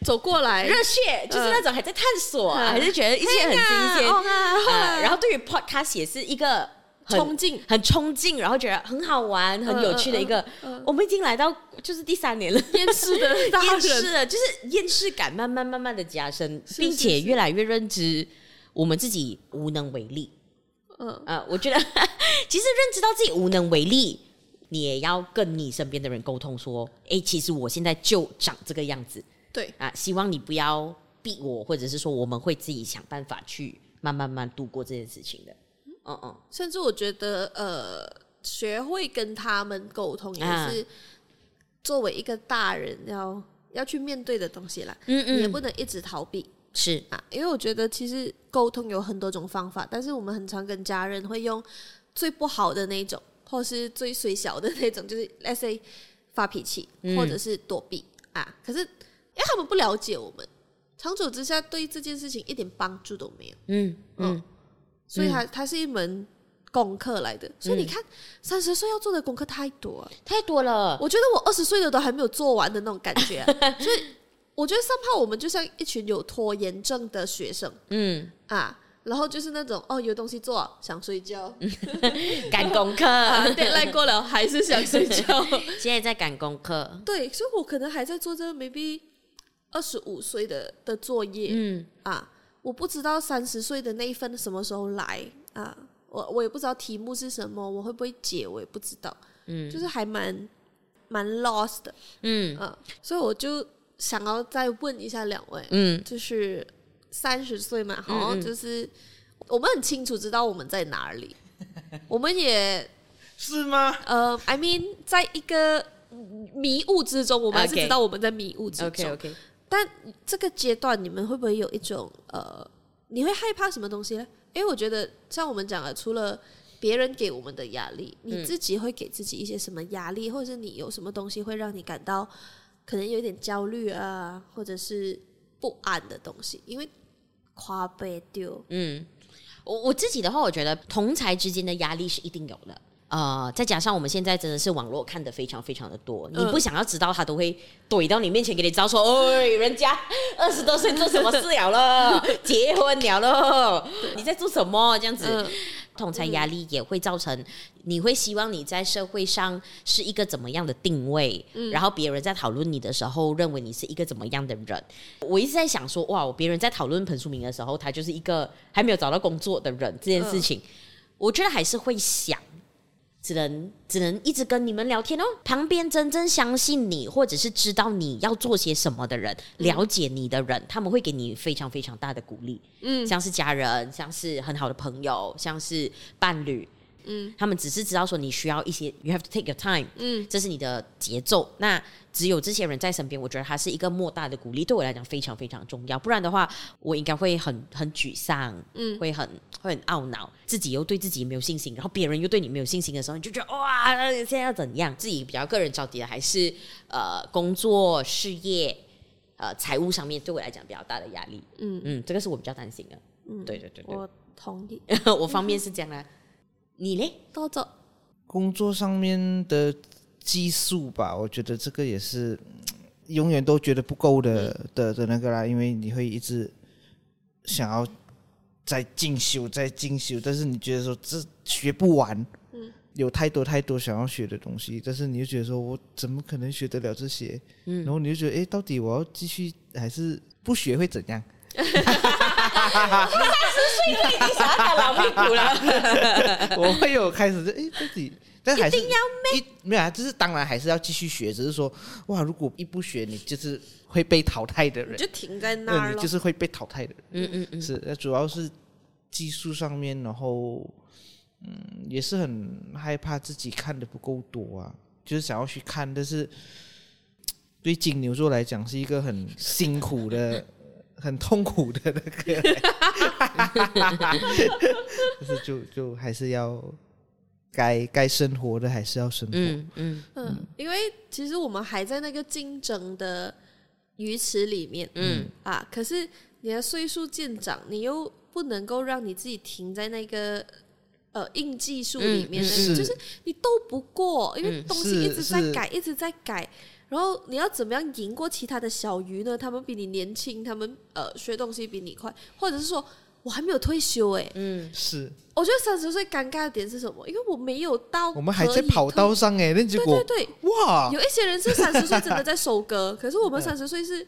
走过来，热血，就是那种还在探索，呃、还是觉得一切很新鲜。啊呃、然后对于 podcast 也是一个冲劲，很冲劲，然后觉得很好玩、很有趣的一个。我们已经来到就是第三年了，厌世的 厌世了，就是厌世感慢慢慢慢的加深，是是是并且越来越认知我们自己无能为力。嗯我觉得 其实认知到自己无能为力，你也要跟你身边的人沟通说，哎，其实我现在就长这个样子。对啊，希望你不要逼我，或者是说我们会自己想办法去慢慢慢度过这件事情的。嗯嗯，甚至我觉得，呃，学会跟他们沟通也是作为一个大人要要去面对的东西啦。嗯嗯，也不能一直逃避。是啊，因为我觉得其实沟通有很多种方法，但是我们很常跟家人会用最不好的那种，或是最衰小的那种，就是 let's say 发脾气，或者是躲避、嗯、啊。可是。因为他们不了解我们，长久之下对这件事情一点帮助都没有。嗯嗯，嗯，所以它它是一门功课来的。嗯、所以你看，三十岁要做的功课太多了，太多了。我觉得我二十岁的都还没有做完的那种感觉、啊。所以我觉得三炮我们就像一群有拖延症的学生。嗯啊，然后就是那种哦，有东西做想睡觉，赶功课，deadline 过了还是想睡觉。现在在赶功课。对，所以我可能还在做这个，maybe。二十五岁的的作业，嗯啊，我不知道三十岁的那一份什么时候来啊，我我也不知道题目是什么，我会不会解，我也不知道，嗯，就是还蛮蛮 lost 的，嗯啊，所以我就想要再问一下两位，嗯，就是三十岁嘛，好像就是、嗯、我们很清楚知道我们在哪里，我们也是吗？呃，I mean，在一个迷雾之中，我们还是知道我们在迷雾之中。Okay. Okay, okay. 但这个阶段，你们会不会有一种呃，你会害怕什么东西呢？因为我觉得，像我们讲的，除了别人给我们的压力，你自己会给自己一些什么压力，嗯、或者是你有什么东西会让你感到可能有点焦虑啊，或者是不安的东西？因为跨背丢，嗯，我我自己的话，我觉得同才之间的压力是一定有的。呃，再加上我们现在真的是网络看的非常非常的多，你不想要知道他都会怼到你面前给你招说，哦，人家 二十多岁做什么事了了，结婚了了，你在做什么？这样子，嗯、同侪压力也会造成，你会希望你在社会上是一个怎么样的定位，嗯、然后别人在讨论你的时候，认为你是一个怎么样的人。我一直在想说，哇，别人在讨论彭淑明的时候，他就是一个还没有找到工作的人，这件事情，嗯、我觉得还是会想。只能只能一直跟你们聊天哦。旁边真正相信你，或者是知道你要做些什么的人，了解你的人，他们会给你非常非常大的鼓励。嗯，像是家人，像是很好的朋友，像是伴侣。嗯，他们只是知道说你需要一些，you have to take your time，嗯，这是你的节奏。那只有这些人在身边，我觉得他是一个莫大的鼓励，对我来讲非常非常重要。不然的话，我应该会很很沮丧，嗯，会很会很懊恼，自己又对自己没有信心，然后别人又对你没有信心的时候，你就觉得哇，现在要怎样？自己比较个人着急的还是呃工作事业。呃，财务上面对我来讲比较大的压力，嗯嗯，这个是我比较担心的，嗯，对对对对，我同意，我方面是这样啊，你呢？多走，工作上面的技术吧，我觉得这个也是永远都觉得不够的、嗯、的的那个啦，因为你会一直想要再进修、再进修，但是你觉得说这学不完。有太多太多想要学的东西，但是你就觉得说，我怎么可能学得了这些？嗯，然后你就觉得，哎，到底我要继续还是不学会怎样？三十岁了，已经想要打老屁股了。我会有开始就，哎，自己，但还是一定要没没有啊，就是当然还是要继续学，只是说，哇，如果一不学，你就是会被淘汰的人，就停在那儿，你就是会被淘汰的人。嗯嗯嗯，是，那主要是技术上面，然后。嗯，也是很害怕自己看的不够多啊，就是想要去看，但是对金牛座来讲是一个很辛苦的、很痛苦的那个，就是就就还是要该该生活的还是要生活，嗯嗯嗯，因为其实我们还在那个竞争的鱼池里面，嗯。啊，可是你的岁数渐长，你又不能够让你自己停在那个。呃，硬技术里面的，嗯、就是你斗不过，因为东西一直在改，一直在改。然后你要怎么样赢过其他的小鱼呢？他们比你年轻，他们呃学东西比你快，或者是说我还没有退休哎。嗯，是。我觉得三十岁尴尬的点是什么？因为我没有到，我们还在跑道上哎，那结果对对对，哇，有一些人是三十岁真的在收割，可是我们三十岁是。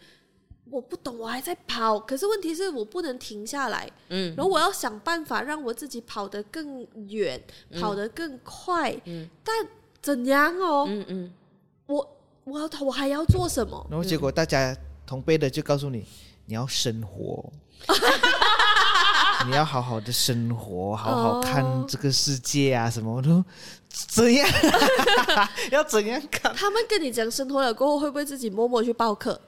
我不懂，我还在跑，可是问题是我不能停下来，嗯，然后我要想办法让我自己跑得更远，嗯、跑得更快，嗯，但怎样哦，嗯嗯，我我要我还要做什么？然后结果大家同辈的就告诉你，你要生活，你要好好的生活，好好看这个世界啊，什么我都怎样，要怎样看？他们跟你讲生活了过后，会不会自己默默去报课？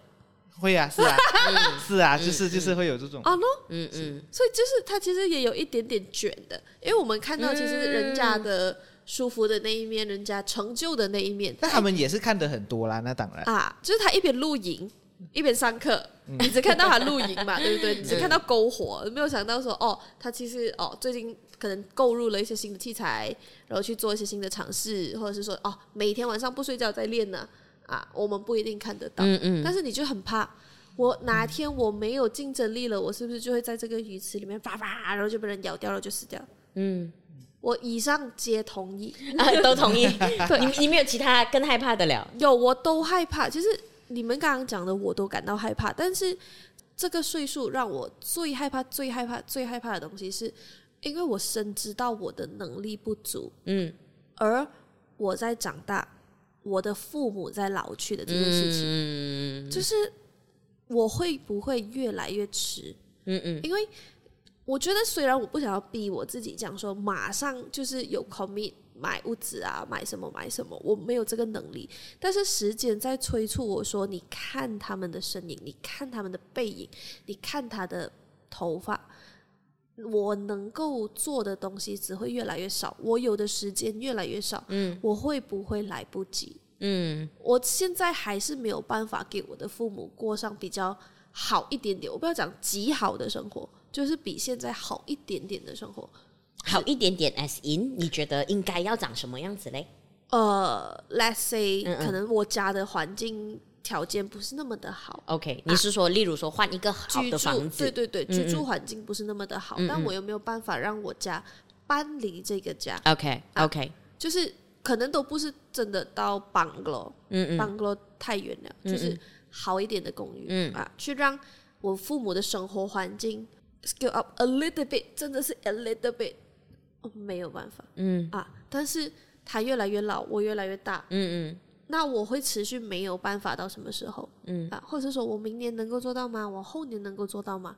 会啊，是啊，是啊，就是就是会有这种。啊，嗯嗯，所以就是他其实也有一点点卷的，因为我们看到其实人家的舒服的那一面，人家成就的那一面，但他们也是看得很多啦，那当然啊，就是他一边露营一边上课，你只看到他露营嘛，对不对？你只看到篝火，没有想到说哦，他其实哦最近可能购入了一些新的器材，然后去做一些新的尝试，或者是说哦每天晚上不睡觉在练呢。啊，我们不一定看得到，嗯嗯，但是你就很怕，我哪天我没有竞争力了，我是不是就会在这个鱼池里面发发，然后就被人咬掉了，就死掉？嗯，我以上皆同意，啊、都同意。对，你你没有其他更害怕的了？有，我都害怕。其实你们刚刚讲的，我都感到害怕。但是这个岁数让我最害怕、最害怕、最害怕的东西，是因为我深知到我的能力不足，嗯，而我在长大。我的父母在老去的这件事情，嗯、就是我会不会越来越迟？嗯嗯，因为我觉得虽然我不想要逼我自己讲说马上就是有 commit 买屋子啊，买什么买什么，我没有这个能力。但是时间在催促我说，你看他们的身影，你看他们的背影，你看他的头发。我能够做的东西只会越来越少，我有的时间越来越少，嗯，我会不会来不及？嗯，我现在还是没有办法给我的父母过上比较好一点点，我不要讲极好的生活，就是比现在好一点点的生活，好一点点。As in，你觉得应该要长什么样子嘞？呃，Let's say，嗯嗯，可能我家的环境。条件不是那么的好。OK，你是说，例如说换一个好的房子？对对对，居住环境不是那么的好，但我又没有办法让我家搬离这个家。OK OK，就是可能都不是真的到 bungalow，嗯嗯，bungalow 太远了，就是好一点的公寓，嗯啊，去让我父母的生活环境 scale up a little bit，真的是 a little bit，没有办法，嗯啊，但是他越来越老，我越来越大，嗯嗯。那我会持续没有办法到什么时候？嗯啊，或者说我明年能够做到吗？我后年能够做到吗？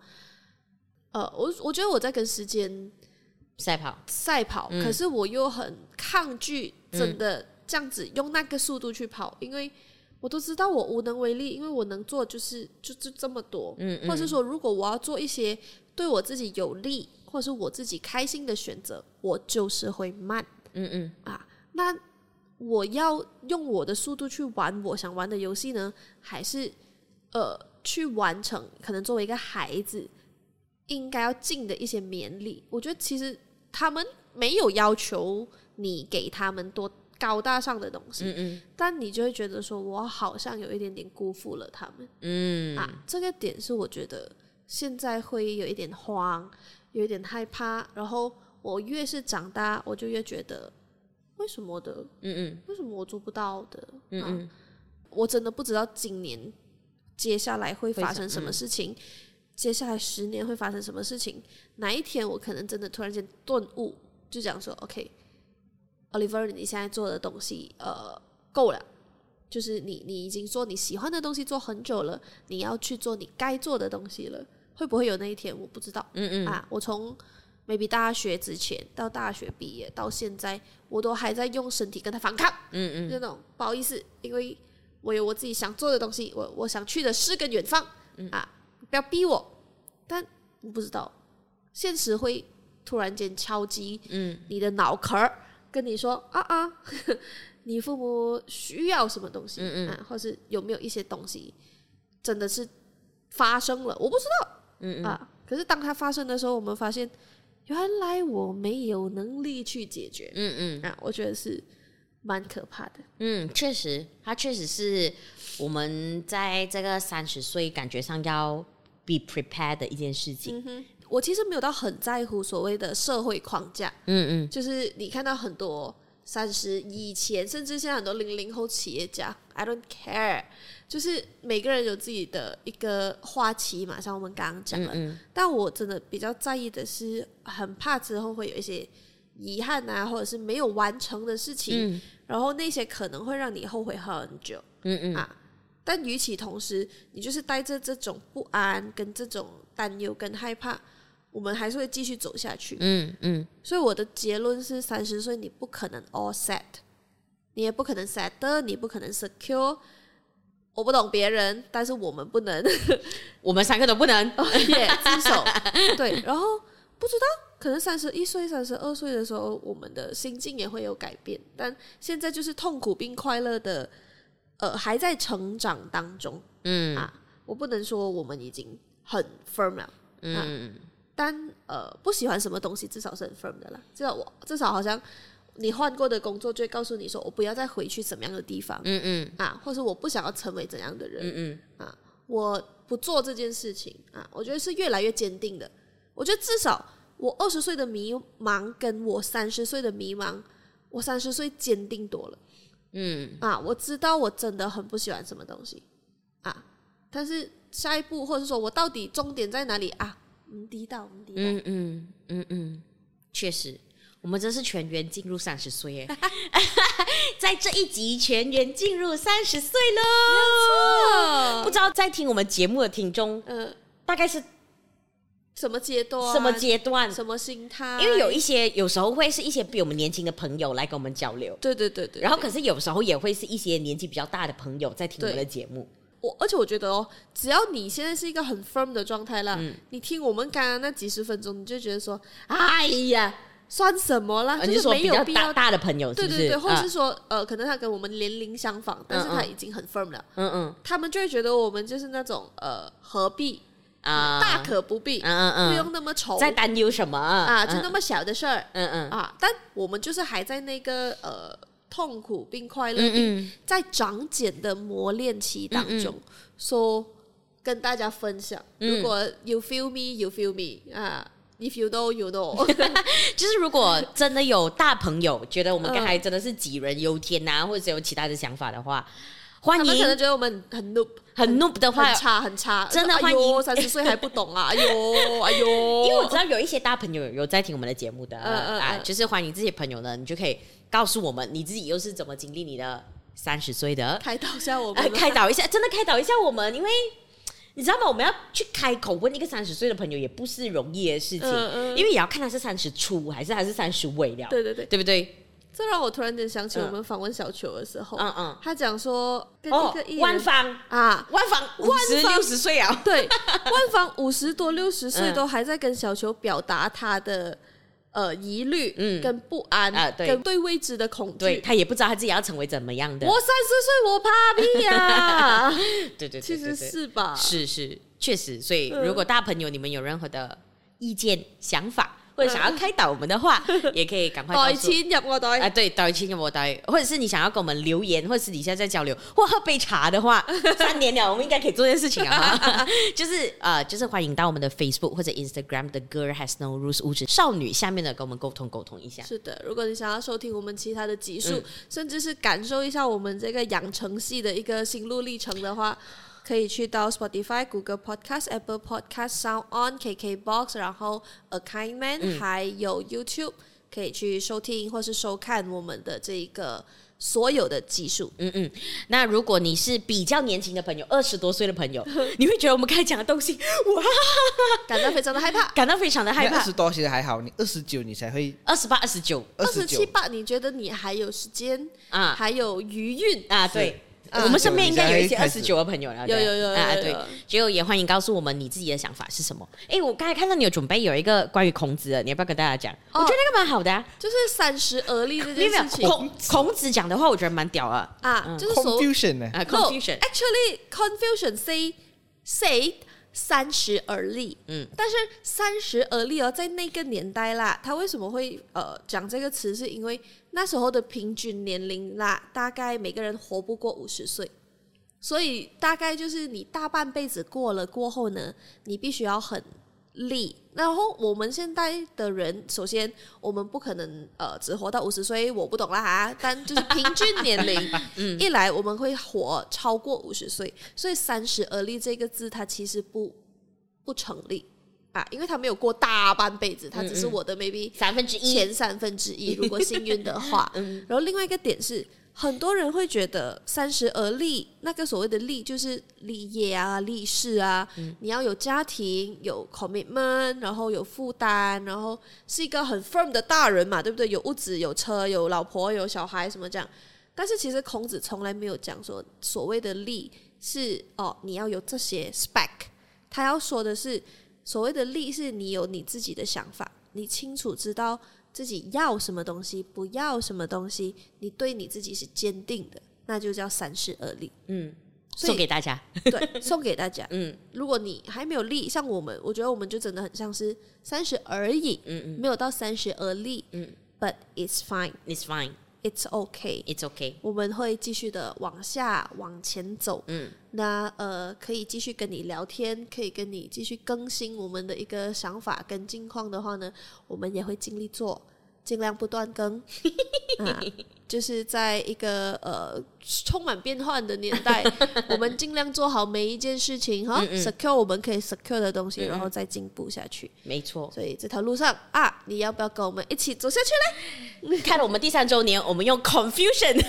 呃，我我觉得我在跟时间赛跑，赛跑，可是我又很抗拒真的这样子用那个速度去跑，因为我都知道我无能为力，因为我能做就是就就这么多，嗯，或者说如果我要做一些对我自己有利或者是我自己开心的选择，我就是会慢，嗯嗯啊，那我要用我的速度去玩我想玩的游戏呢，还是呃去完成可能作为一个孩子应该要尽的一些勉力？我觉得其实。他们没有要求你给他们多高大上的东西，嗯嗯，但你就会觉得说，我好像有一点点辜负了他们，嗯啊，这个点是我觉得现在会有一点慌，有一点害怕。然后我越是长大，我就越觉得为什么的，嗯嗯，为什么我做不到的？嗯嗯，啊，我真的不知道今年接下来会发生什么事情。接下来十年会发生什么事情？哪一天我可能真的突然间顿悟，就讲说：“OK，Oliver，你现在做的东西，呃，够了。就是你，你已经做你喜欢的东西做很久了，你要去做你该做的东西了。会不会有那一天？我不知道。嗯嗯。啊，我从 maybe 大学之前到大学毕业到现在，我都还在用身体跟他反抗。嗯嗯。就那种不好意思，因为我有我自己想做的东西，我我想去的是个远方。嗯啊。不要逼我，但我不知道，现实会突然间敲击嗯你的脑壳，跟你说、嗯、啊啊你父母需要什么东西，嗯嗯啊，或是有没有一些东西真的是发生了，我不知道，嗯嗯啊，可是当它发生的时候，我们发现原来我没有能力去解决，嗯嗯啊，我觉得是蛮可怕的，嗯，确实，它确实是我们在这个三十岁感觉上要。be prepared 的一件事情。嗯，我其实没有到很在乎所谓的社会框架。嗯嗯，就是你看到很多三十以前，甚至现在很多零零后企业家，I don't care，就是每个人有自己的一个花期嘛，像我们刚刚讲的。嗯嗯，但我真的比较在意的是，很怕之后会有一些遗憾啊，或者是没有完成的事情，嗯、然后那些可能会让你后悔很久。嗯嗯啊。但与此同时，你就是带着这种不安、跟这种担忧、跟害怕，我们还是会继续走下去。嗯嗯。所以我的结论是：三十岁你不可能 all set，你也不可能 set，你不可能 secure。我不懂别人，但是我们不能，我们三个都不能。也自首。对，然后不知道，可能三十一岁、三十二岁的时候，我们的心境也会有改变。但现在就是痛苦并快乐的。呃，还在成长当中，嗯啊，我不能说我们已经很 firm 了，嗯，啊、但呃，不喜欢什么东西，至少是很 firm 的啦。至少我至少好像你换过的工作，就会告诉你说，我不要再回去什么样的地方，嗯嗯，啊，或是我不想要成为怎样的人，嗯嗯，啊，我不做这件事情啊，我觉得是越来越坚定的。我觉得至少我二十岁的迷茫，跟我三十岁的迷茫，我三十岁坚定多了。嗯啊，我知道我真的很不喜欢什么东西啊，但是下一步或者说我到底终点在哪里啊？嗯，低到，低到，嗯嗯嗯嗯，确实，我们真是全员进入三十岁耶，在这一集全员进入三十岁喽，没错，不知道在听我们节目的听众，嗯、呃，大概是。什么阶段？什么阶段？什么心态？因为有一些有时候会是一些比我们年轻的朋友来跟我们交流，对对对对。然后可是有时候也会是一些年纪比较大的朋友在听我们的节目。我而且我觉得哦，只要你现在是一个很 firm 的状态了，嗯、你听我们刚刚那几十分钟，你就觉得说，哎呀，算什么啦？啊、就是没有必要大的朋友对对对，或者是说、啊、呃，可能他跟我们年龄相仿，但是他已经很 firm 了，嗯嗯，他们就会觉得我们就是那种呃，何必？啊，大可不必，嗯嗯嗯，不用那么愁，在担忧什么啊？就那么小的事儿，嗯嗯。啊，但我们就是还在那个呃痛苦并快乐并在长茧的磨练期当中，说跟大家分享。如果 you feel me, you feel me 啊，if you know, you know，就是如果真的有大朋友觉得我们刚才真的是杞人忧天呐，或者是有其他的想法的话。欢迎，他们可能觉得我们很 noob，很 noob 的话，很差很差，真的欢迎。三十岁还不懂啊，哎呦哎呦！因为我知道有一些大朋友有在听我们的节目的，啊，就是欢迎这些朋友呢，你就可以告诉我们你自己又是怎么经历你的三十岁的，开导一下我们，开导一下，真的开导一下我们，因为你知道吗？我们要去开口问一个三十岁的朋友，也不是容易的事情，嗯嗯、因为也要看他是三十初还是还是三十尾了。对对对，对不对？这让我突然间想起我们访问小球的时候，嗯嗯，他讲说跟一个艺人万芳啊，万芳五十六十岁啊，对，万芳五十多六十岁都还在跟小球表达他的呃疑虑，嗯，跟不安啊，对，跟对未知的恐惧，他也不知道他自己要成为怎么样的。我三十岁，我怕屁呀！对对，其实是吧？是是，确实。所以如果大朋友你们有任何的意见想法，或者想要开导我们的话，也可以赶快袋钱入我袋啊！对，袋钱入我袋，或者是你想要跟我们留言，或者私底下再交流，或喝杯茶的话，三年了，我们应该可以做件事情啊！就是呃，就是欢迎到我们的 Facebook 或者 Instagram 的 Girl Has No Rules 物质少女下面的跟我们沟通沟通一下。是的，如果你想要收听我们其他的集数，嗯、甚至是感受一下我们这个养成系的一个心路历程的话。可以去到 Spotify、Google Podcast、Apple Podcast、Sound On、KKBox，然后 A Kind Man，、嗯、还有 YouTube，可以去收听或是收看我们的这一个所有的技术。嗯嗯，那如果你是比较年轻的朋友，二十多岁的朋友，你会觉得我们刚才讲的东西，哇，感到非常的害怕，感到非常的害怕。二十多其实还好，你二十九你才会，二十八、二十九、二十七八，你觉得你还有时间啊，还有余韵啊？对。我们身边应该有一些二十九的朋友了，有有有啊，对，就也欢迎告诉我们你自己的想法是什么。哎，我刚才看到你有准备有一个关于孔子的，你要不要跟大家讲？我觉得那个蛮好的啊，就是三十而立这件事情。孔孔子讲的话，我觉得蛮屌啊啊，就是 confusion 呢？confusion actually Confucian say say 三十而立，嗯，但是三十而立哦，在那个年代啦，他为什么会呃讲这个词？是因为那时候的平均年龄啦，大概每个人活不过五十岁，所以大概就是你大半辈子过了过后呢，你必须要很立。然后我们现在的人，首先我们不可能呃只活到五十岁，我不懂啦哈。但就是平均年龄，嗯，一来我们会活超过五十岁，所以三十而立这个字它其实不不成立啊，因为他没有过大半辈子，他只是我的 maybe 三分之一前三分之一，如果幸运的话。嗯然后另外一个点是。很多人会觉得三十而立，那个所谓的立就是立业啊、立事啊，嗯、你要有家庭、有 commitment，然后有负担，然后是一个很 firm 的大人嘛，对不对？有屋子、有车、有老婆、有小孩什么这样。但是其实孔子从来没有讲说所谓的立是哦，你要有这些 spec。他要说的是所谓的利是你有你自己的想法，你清楚知道。自己要什么东西，不要什么东西，你对你自己是坚定的，那就叫三十而立。嗯，送给大家，对，送给大家。嗯，如果你还没有立，像我们，我觉得我们就真的很像是三十而已。嗯嗯，没有到三十而立。嗯，But it's fine, it's fine. It's okay, it's okay。我们会继续的往下往前走。嗯，那呃，可以继续跟你聊天，可以跟你继续更新我们的一个想法跟近况的话呢，我们也会尽力做，尽量不断更。啊 就是在一个呃充满变幻的年代，我们尽量做好每一件事情哈，secure 我们可以 secure 的东西，然后再进步下去。没错，所以这条路上啊，你要不要跟我们一起走下去嘞？看了我们第三周年，我们用 confusion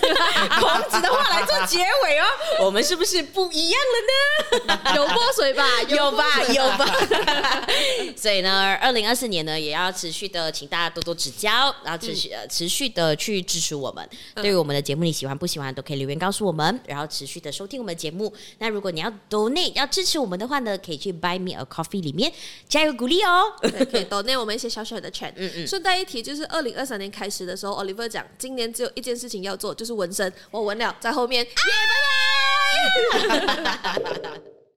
孔子的话来做结尾哦，我们是不是不一样了呢？有泼水吧？有吧？有吧？所以呢，二零二四年呢，也要持续的请大家多多指教，然后持续呃持续的去支持我们。对于我们的节目，你喜欢不喜欢都可以留言告诉我们，然后持续的收听我们的节目。那如果你要 donate 要支持我们的话呢，可以去 Buy Me a Coffee 里面加油鼓励哦。对，可以 donate 我们一些小小的钱。嗯嗯。顺带一提，就是二零二三年开始的时候，Oliver 讲，今年只有一件事情要做，就是纹身。我纹了，在后面。耶，拜拜。